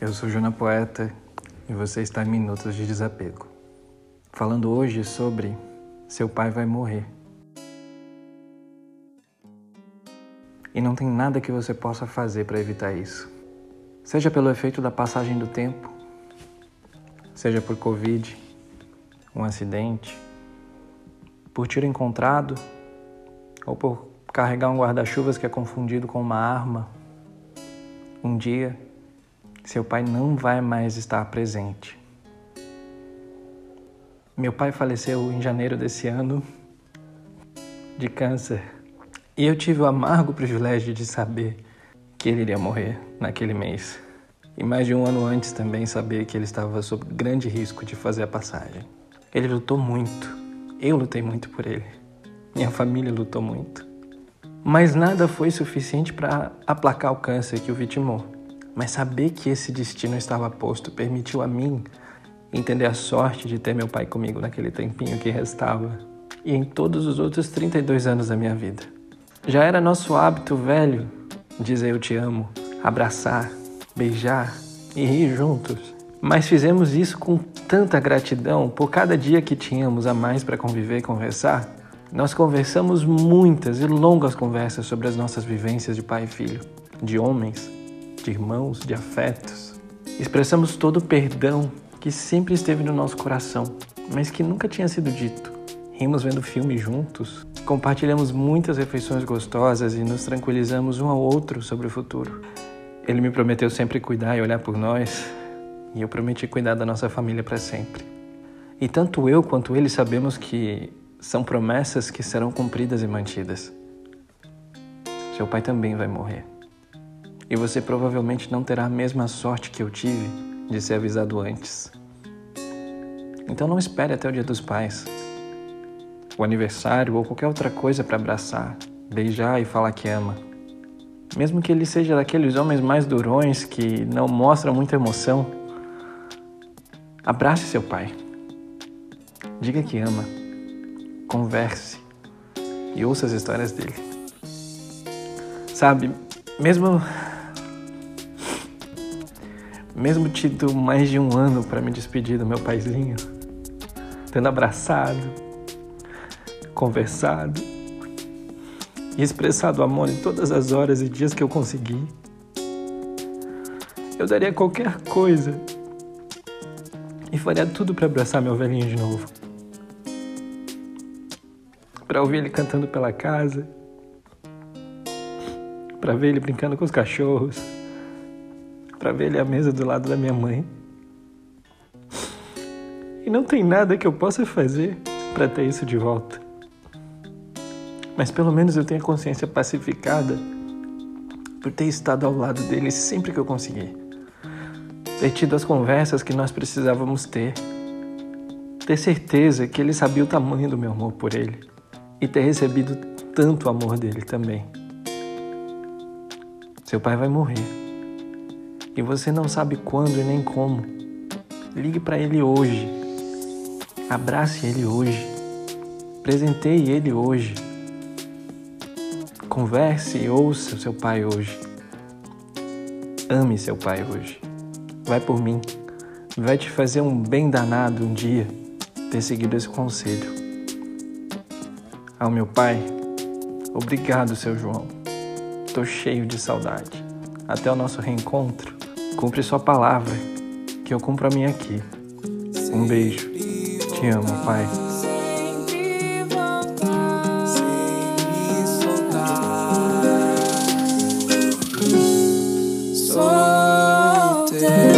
Eu sou Juna Poeta e você está em Minutos de Desapego. Falando hoje sobre seu pai vai morrer. E não tem nada que você possa fazer para evitar isso. Seja pelo efeito da passagem do tempo, seja por Covid, um acidente, por tiro encontrado ou por carregar um guarda-chuvas que é confundido com uma arma. Um dia seu pai não vai mais estar presente. Meu pai faleceu em janeiro desse ano de câncer e eu tive o amargo privilégio de saber que ele iria morrer naquele mês. E mais de um ano antes também saber que ele estava sob grande risco de fazer a passagem. Ele lutou muito, eu lutei muito por ele, minha família lutou muito. Mas nada foi suficiente para aplacar o câncer que o vitimou. Mas saber que esse destino estava posto permitiu a mim entender a sorte de ter meu pai comigo naquele tempinho que restava e em todos os outros 32 anos da minha vida. Já era nosso hábito velho dizer eu te amo, abraçar, beijar e rir juntos. Mas fizemos isso com tanta gratidão por cada dia que tínhamos a mais para conviver e conversar. Nós conversamos muitas e longas conversas sobre as nossas vivências de pai e filho, de homens, de irmãos, de afetos. Expressamos todo o perdão que sempre esteve no nosso coração, mas que nunca tinha sido dito. Rimos vendo filme juntos, compartilhamos muitas refeições gostosas e nos tranquilizamos um ao outro sobre o futuro. Ele me prometeu sempre cuidar e olhar por nós, e eu prometi cuidar da nossa família para sempre. E tanto eu quanto ele sabemos que são promessas que serão cumpridas e mantidas. Seu pai também vai morrer. E você provavelmente não terá a mesma sorte que eu tive de ser avisado antes. Então não espere até o dia dos pais, o aniversário ou qualquer outra coisa para abraçar, beijar e falar que ama. Mesmo que ele seja daqueles homens mais durões que não mostram muita emoção, abrace seu pai. Diga que ama. Converse e ouça as histórias dele. Sabe, mesmo mesmo tido mais de um ano para me despedir do meu paizinho, tendo abraçado, conversado e expressado amor em todas as horas e dias que eu consegui, eu daria qualquer coisa e faria tudo para abraçar meu velhinho de novo. Para ouvir ele cantando pela casa, para ver ele brincando com os cachorros para ver ele à mesa do lado da minha mãe. E não tem nada que eu possa fazer para ter isso de volta. Mas pelo menos eu tenho a consciência pacificada por ter estado ao lado dele sempre que eu consegui. Ter tido as conversas que nós precisávamos ter. Ter certeza que ele sabia o tamanho do meu amor por ele. E ter recebido tanto amor dele também. Seu pai vai morrer e você não sabe quando e nem como, ligue para ele hoje. Abrace ele hoje. Presenteie ele hoje. Converse e ouça seu pai hoje. Ame seu pai hoje. Vai por mim. Vai te fazer um bem danado um dia ter seguido esse conselho. Ao meu pai, obrigado, seu João. Tô cheio de saudade. Até o nosso reencontro. Cumpre sua palavra, que eu cumpro a minha aqui. Um beijo. Te amo, Pai. Solteiro.